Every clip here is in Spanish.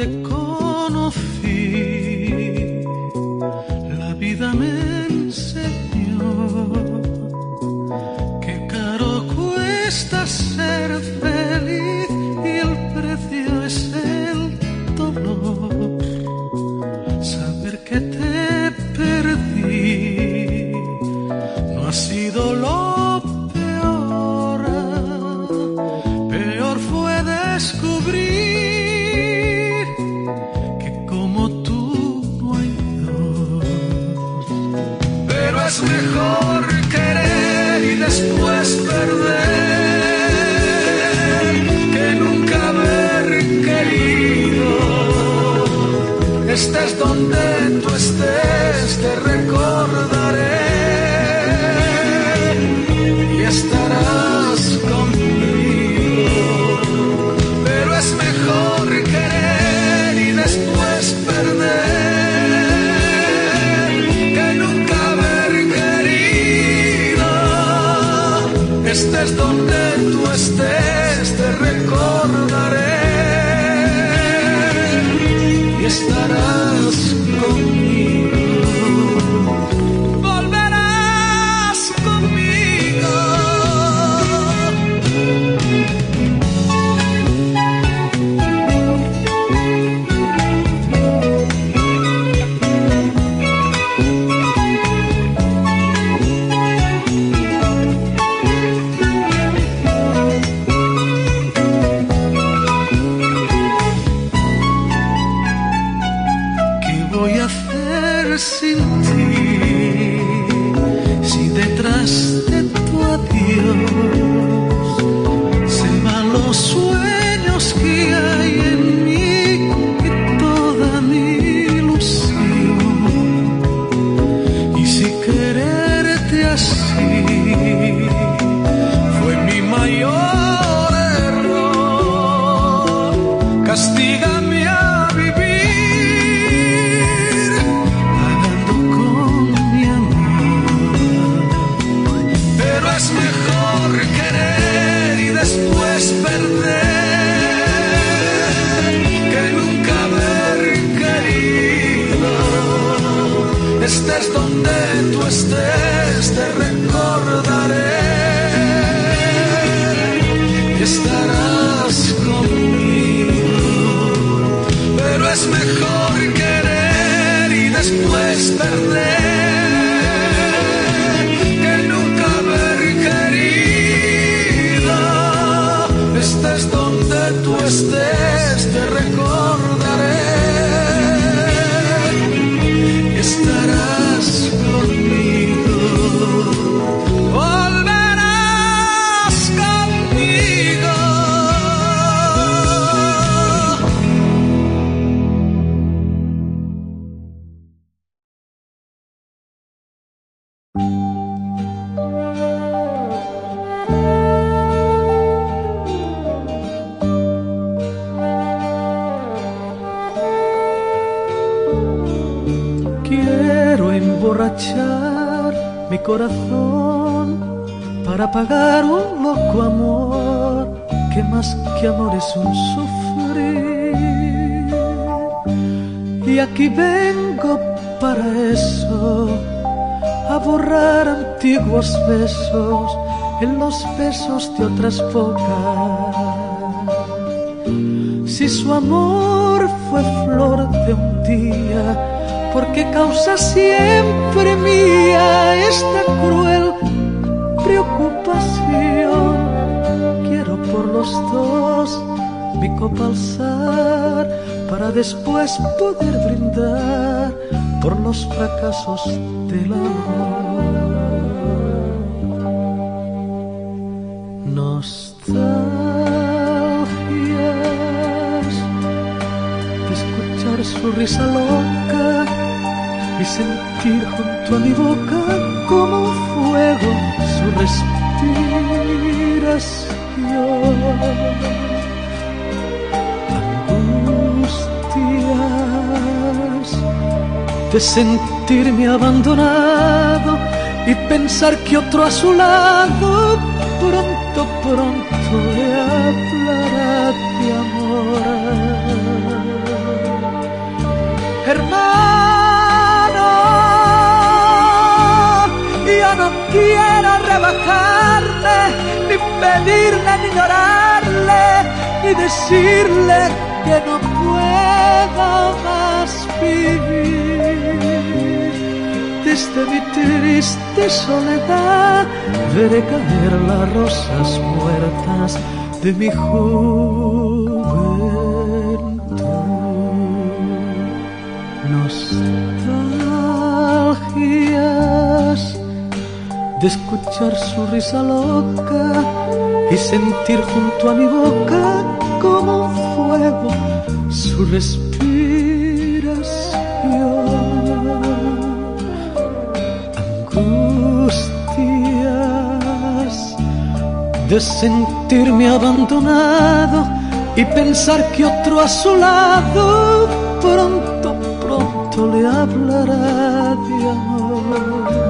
te con estará. estará. besos de otras bocas. Si su amor fue flor de un día, porque causa siempre mía esta cruel preocupación? Quiero por los dos mi copa alzar para después poder brindar por los fracasos del amor. risa loca y sentir junto a mi boca como fuego su respiración. de sentirme abandonado y pensar que otro a su lado pronto, pronto rebajarle, ni pedirle, ni llorarle, ni decirle que no puedo más vivir. Desde mi triste soledad veré caer las rosas muertas de mi juventud. De escuchar su risa loca y sentir junto a mi boca como un fuego su respiración. Angustias de sentirme abandonado y pensar que otro a su lado pronto, pronto le hablará de amor.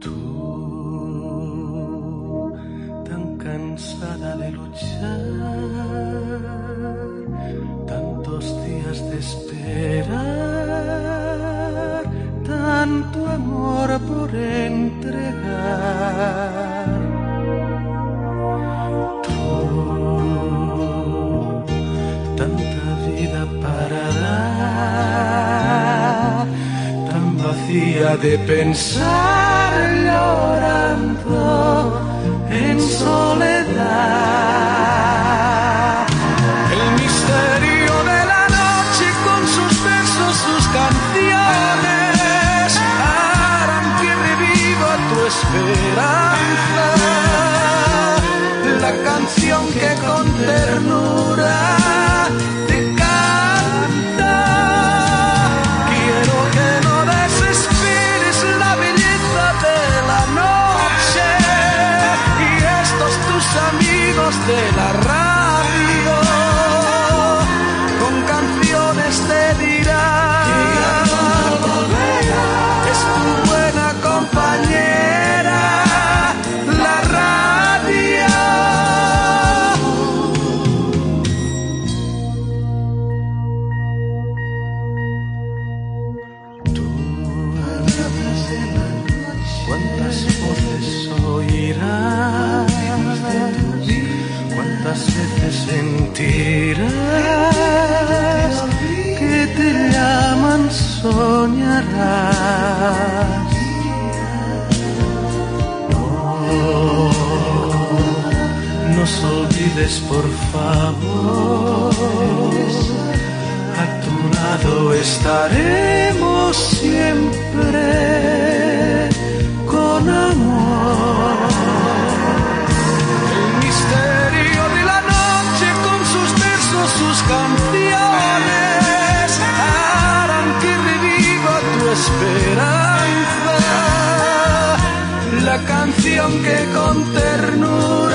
Tú, tan cansada de luchar, tantos días de esperar, tanto amor por entregar. Tan vacía de pensar llorando en soledad. El misterio de la noche con sus versos, sus canciones harán que reviva tu esperanza. La canción que con olvides, por favor. A tu lado estaremos siempre con amor. El misterio de la noche con sus versos, sus canciones harán que reviva tu esperanza. La canción que con ternura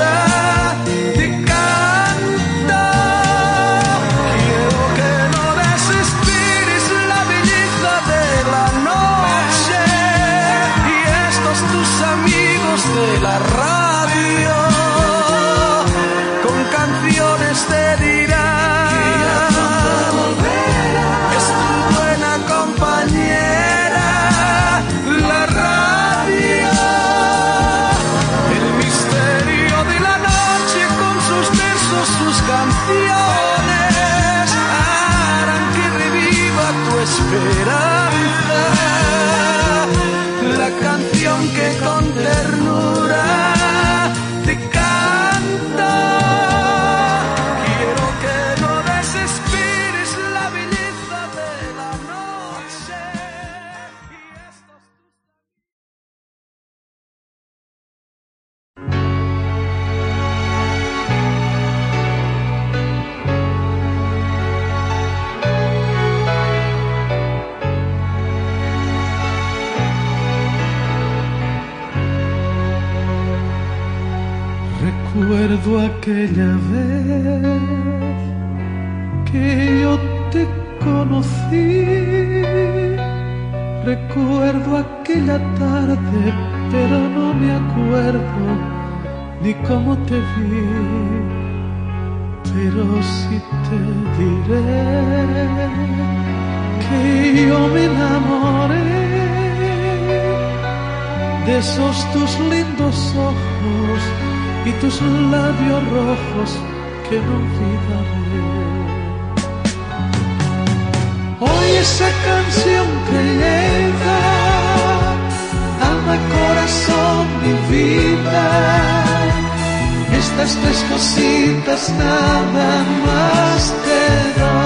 aquella vez que yo te conocí. Recuerdo aquella tarde, pero no me acuerdo ni cómo te vi. Pero sí te diré que yo me enamoré de esos tus y tus labios rojos que no olvidaré. Hoy esa canción que lleva alma, corazón y vida, estas tres cositas nada más te doy.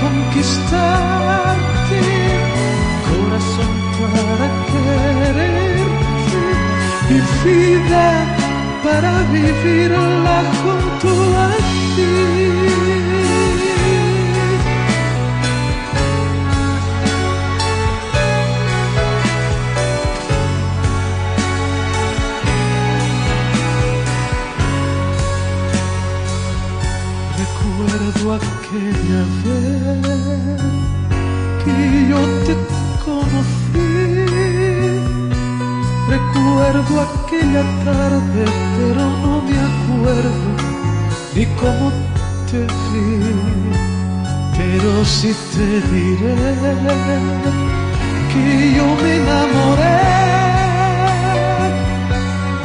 conquistarte, corazón para quererte y vida para vivirla junto a ti. Recuerdo yo te conocí. Recuerdo aquella tarde, pero no me acuerdo ni cómo te vi. Pero sí te diré que yo me enamoré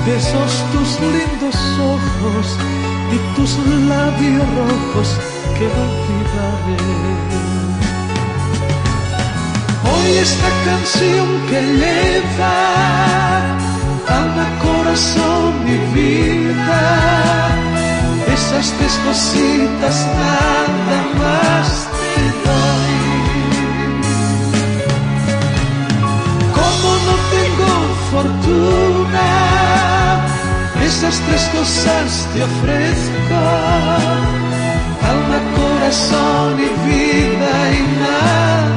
de esos tus lindos ojos y tus labios rojos que no olvidaré. Hoy esta canción que lleva alma, corazón y vida, esas tres cositas nada más te doy. Como no tengo fortuna, esas tres cosas te ofrezco, alma, corazón y vida y nada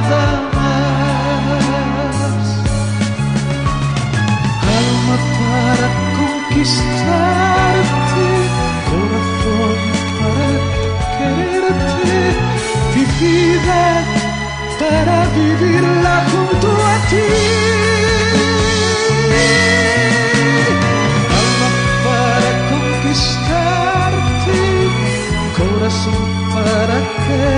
vivirla junto a ti. Alma para conquistarte, corazón para quererte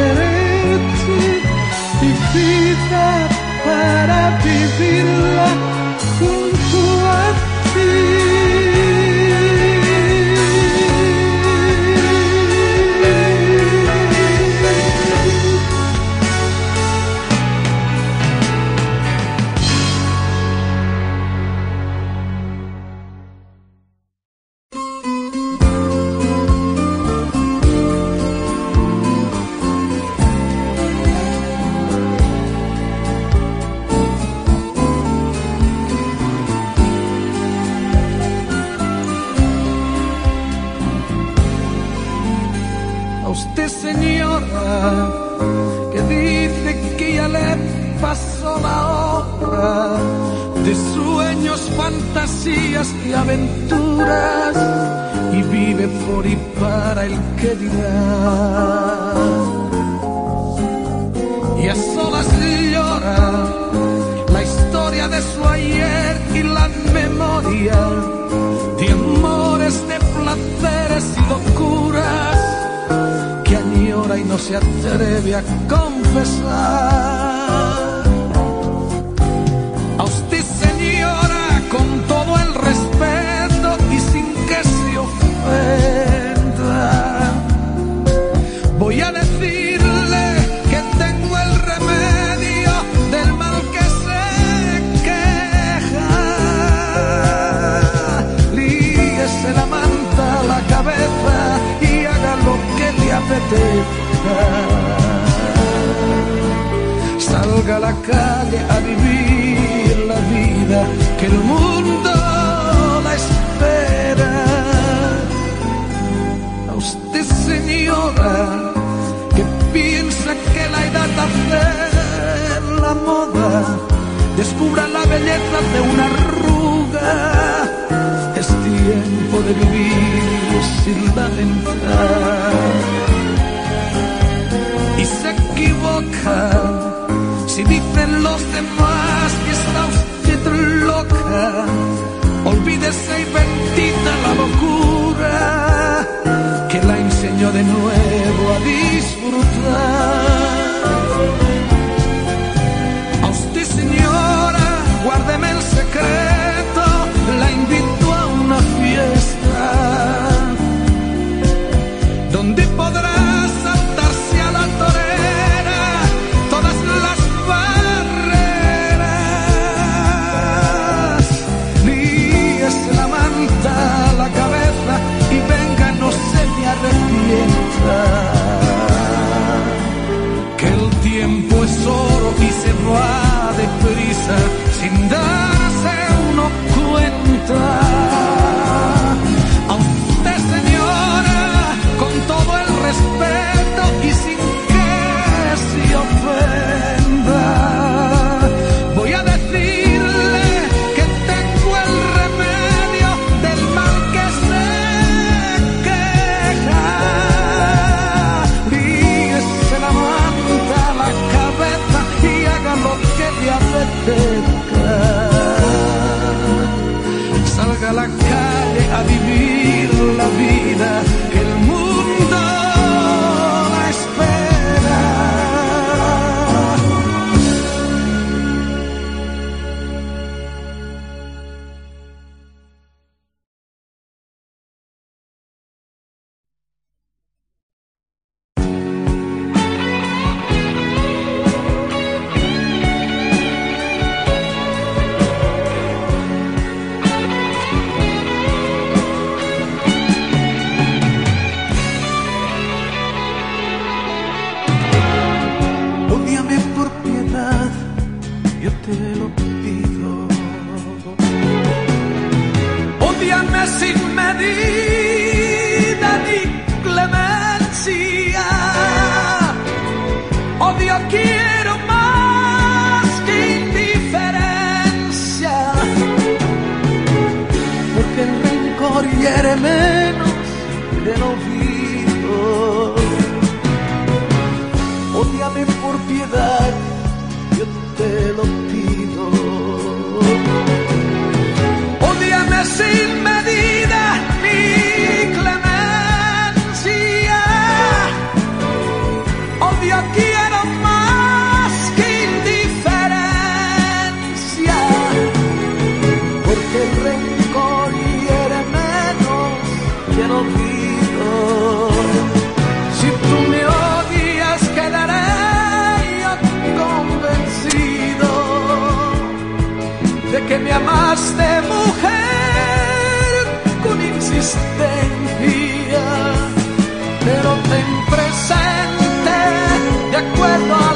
de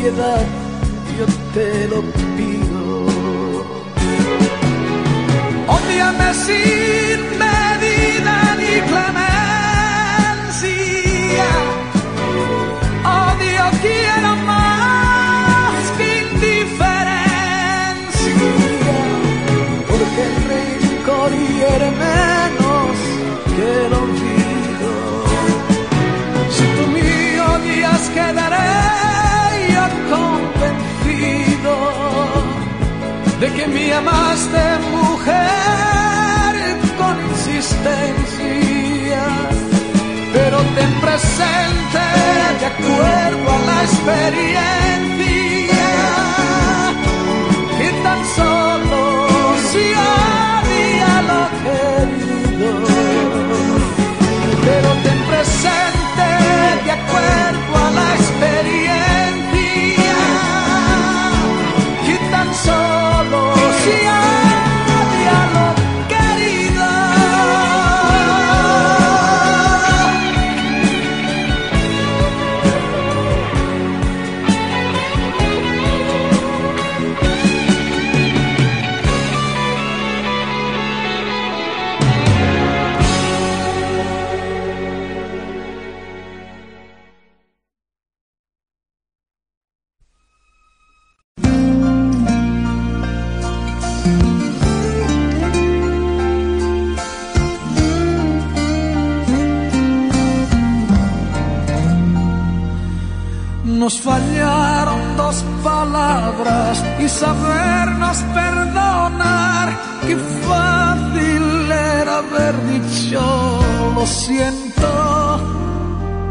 piedad, yo te lo pido. Ódiame sin me amaste mujer con insistencia, pero ten presente de acuerdo a la experiencia que tan solo si Nos fallaron dos palabras y sabernos perdonar. Qué fácil era haber dicho lo siento,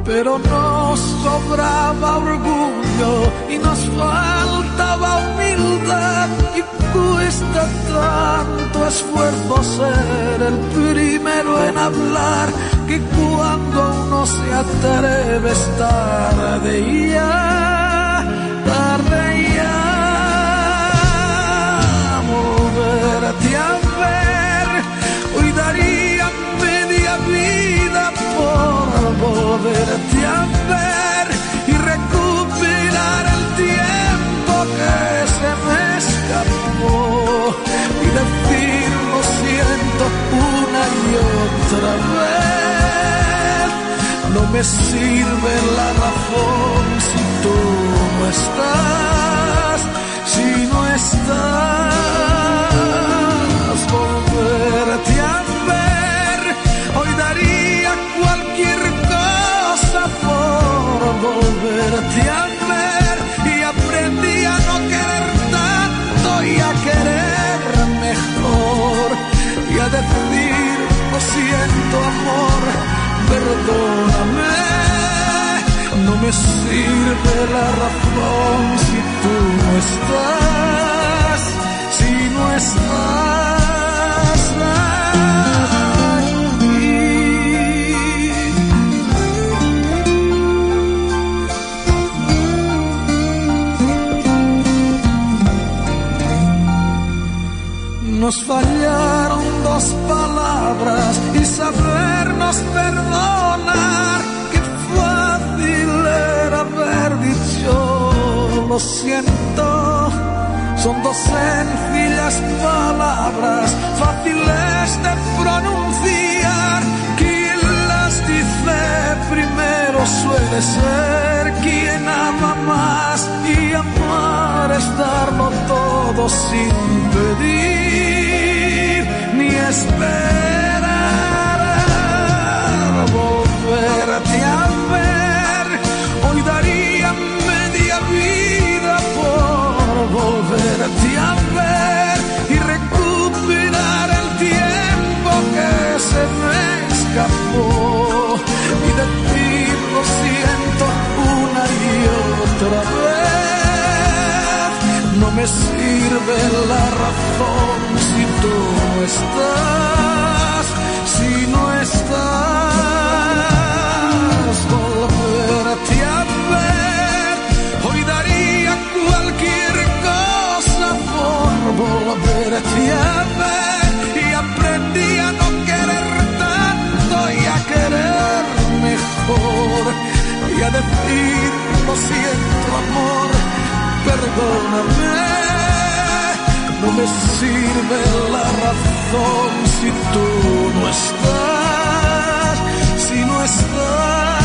pero nos sobraba orgullo y nos faltaba humildad y cuesta tanto esfuerzo ser el primero en hablar que cuando uno se atreve es tarde ya, tarde ya. Volverte a ver, hoy daría media vida por volverte a ver y recuperar el tiempo que se me escapó y decir lo siento una y otra vez. Me sirve la razón si tú no estás, si no estás, la razón si tú no estás, si no estás aquí. Nos fallaron dos palabras y sabernos perdonar. Lo siento. Son dos sencillas palabras, fáciles de pronunciar. Quien las dice primero suele ser quien ama más y amar es darlo todo sin pedir ni esperar volverte a ver. Volverte a ver y recuperar el tiempo que se me escapó y decir lo siento una y otra vez. No me sirve la razón si tú estás, y aprendí a no querer tanto y a querer mejor y a decir lo siento amor, perdóname. No me sirve la razón si tú no estás, si no estás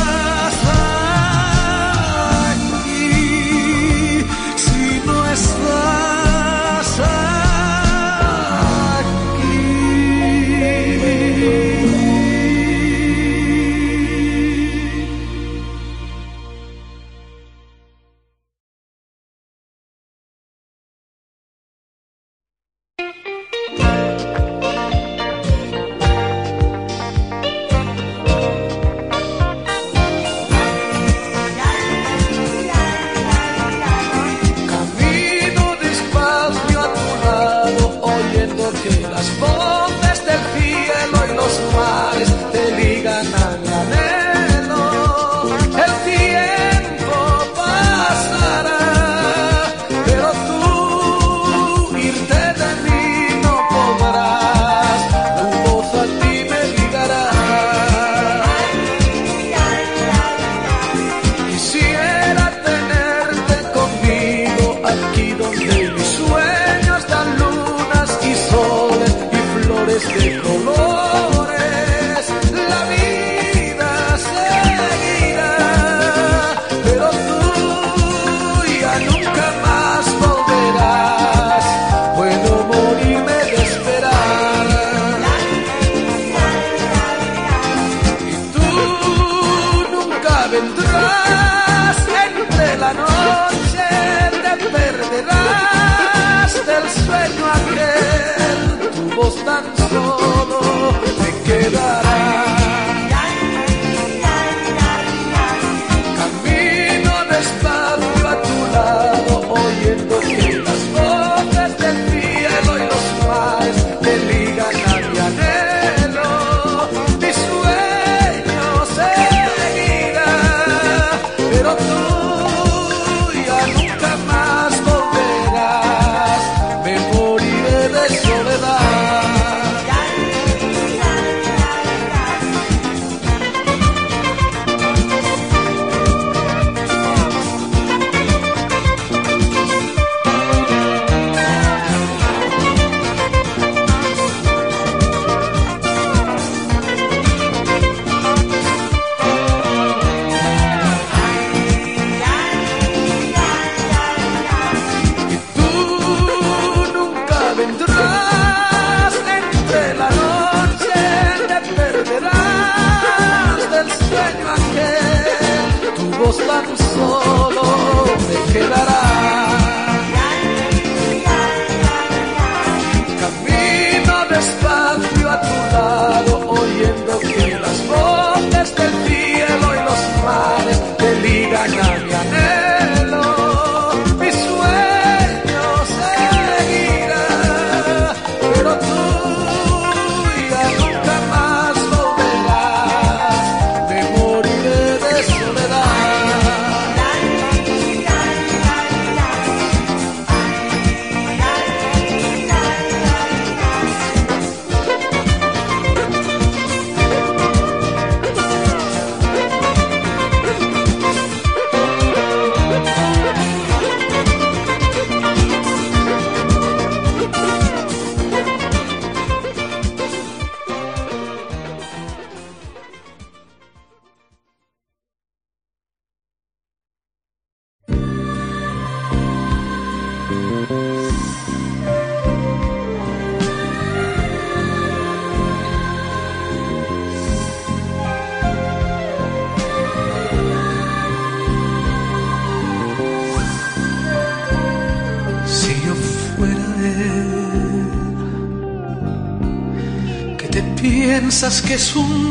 piensas que es un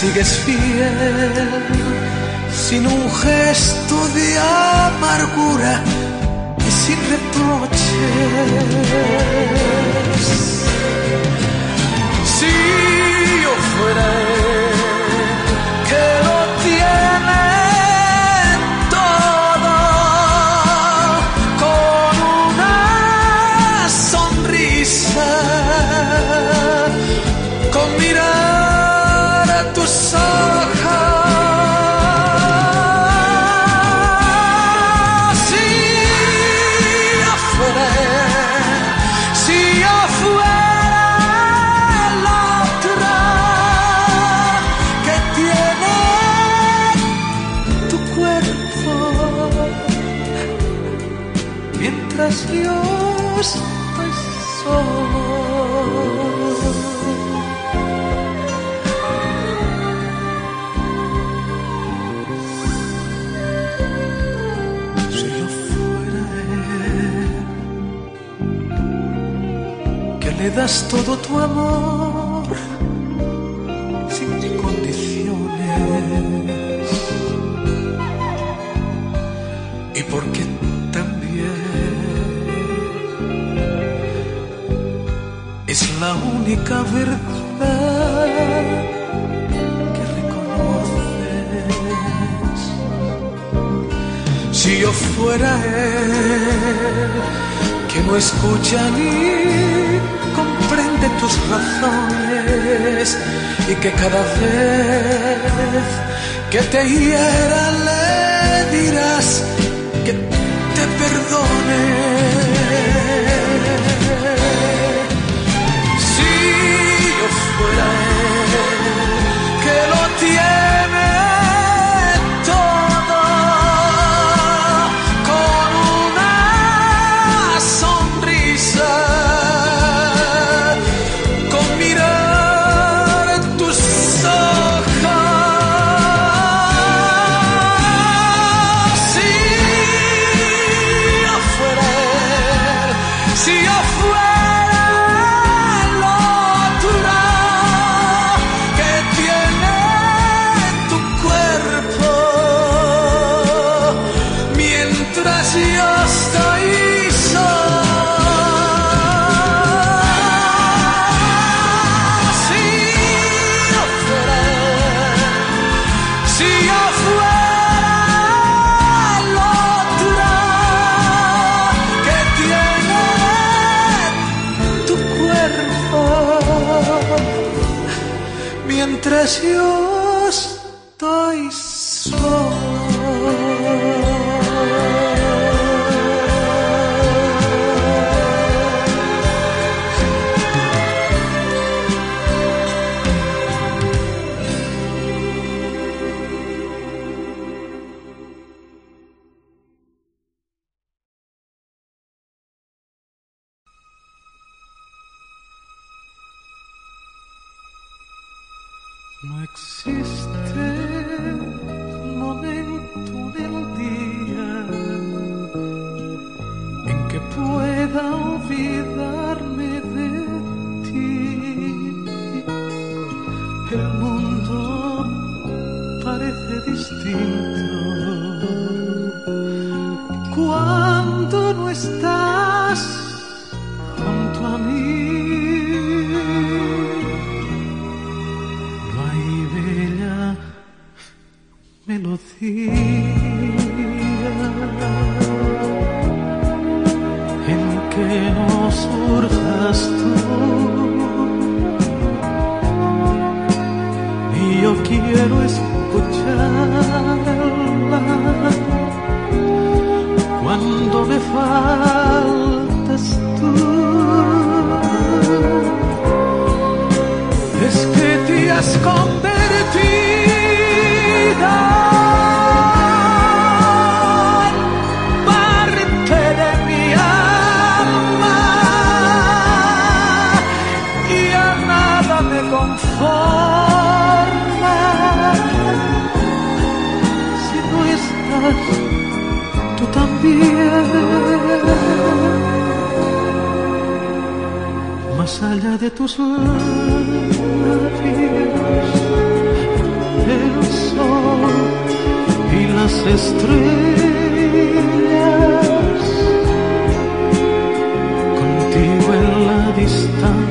sigues fiel, sin un gesto de amargura y sin reproches. Si yo fuera él, todo tu amor sin condiciones. Y porque también es la única verdad que reconoces. Si yo fuera él, que no escucha ni comprende tus razones y que cada vez que te hiera le dirás que te perdone. 秋 quiero escucharla cuando me faltas tú. Es que te has convertido Allá de tus labios, el sol y las estrellas, contigo en la distancia,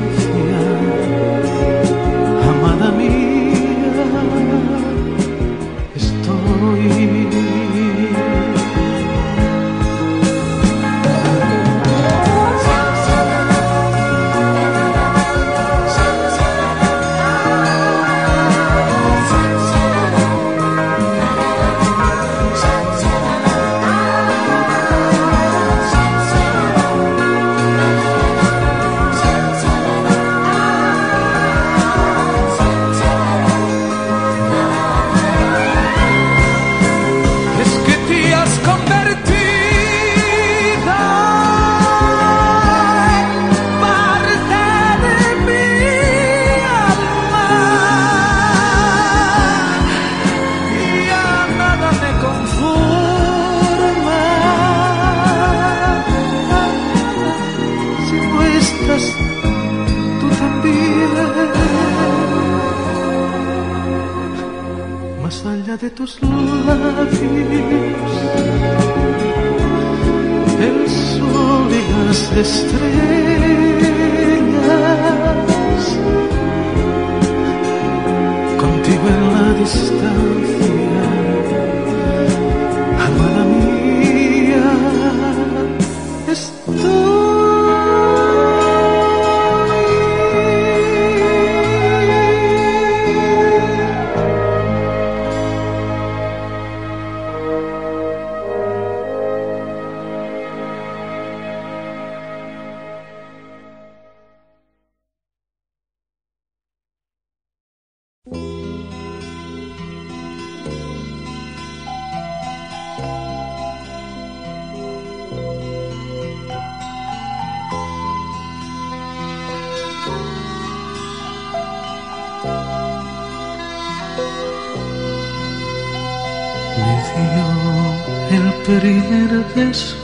primer beso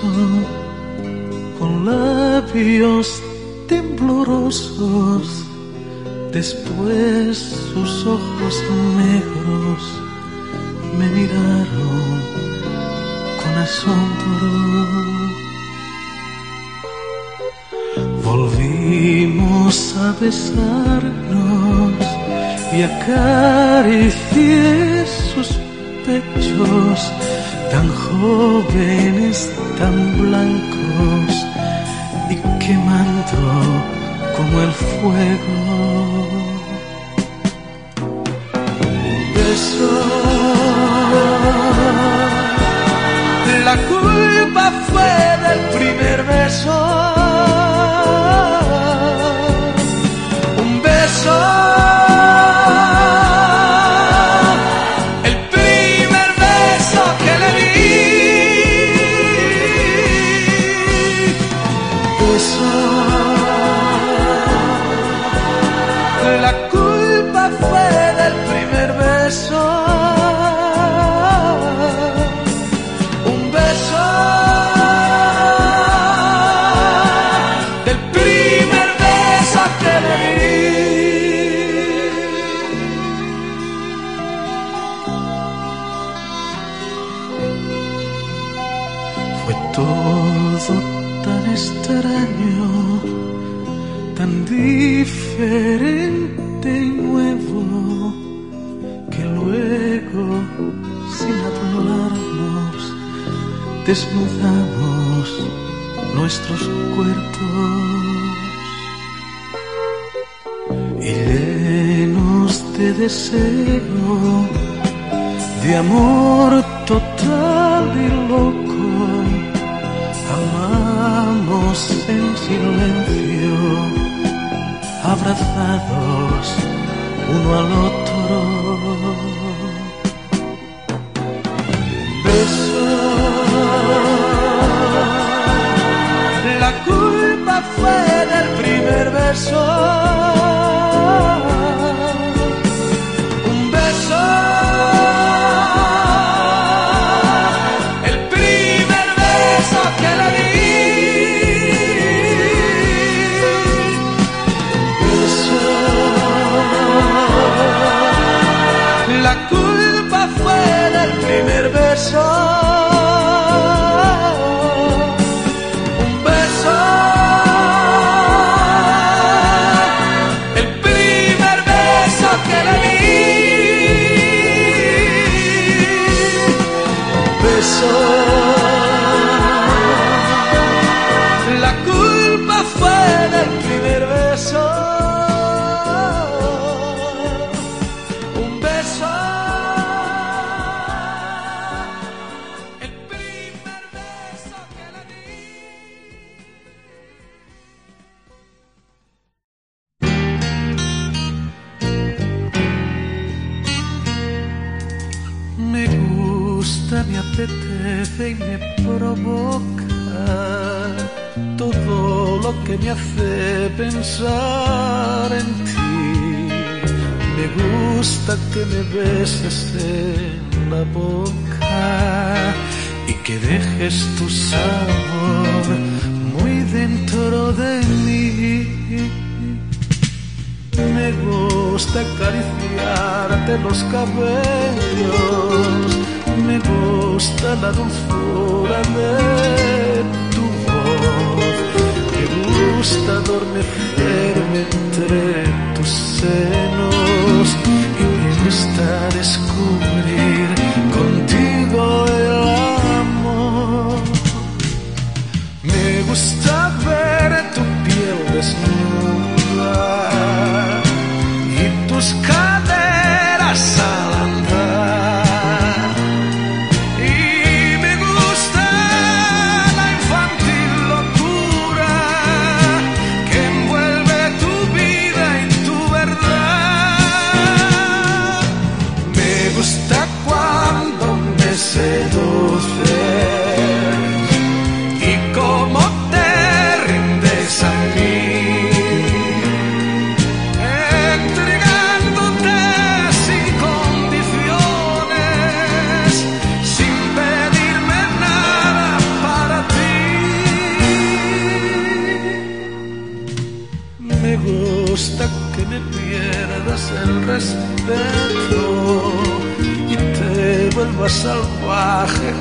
con labios temblorosos, después sus ojos negros me miraron con asombro. Volvimos a besarnos y acaricié sus pechos tan jóvenes, tan blancos y quemando como el fuego. Beso, la culpa fue del primer beso. Un beso. So. desnudamos nuestros cuerpos y llenos de deseo, de amor total y loco, amamos en silencio, abrazados uno al otro. 说。Me gusta acariciarte los cabellos, me gusta la dulzura de tu voz, me gusta adormecerme entre tus senos y me gusta descubrir y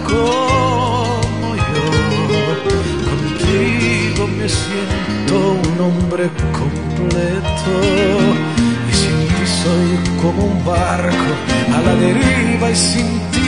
como yo. Contigo me siento un hombre completo y sin ti soy como un barco a la deriva y sin timón.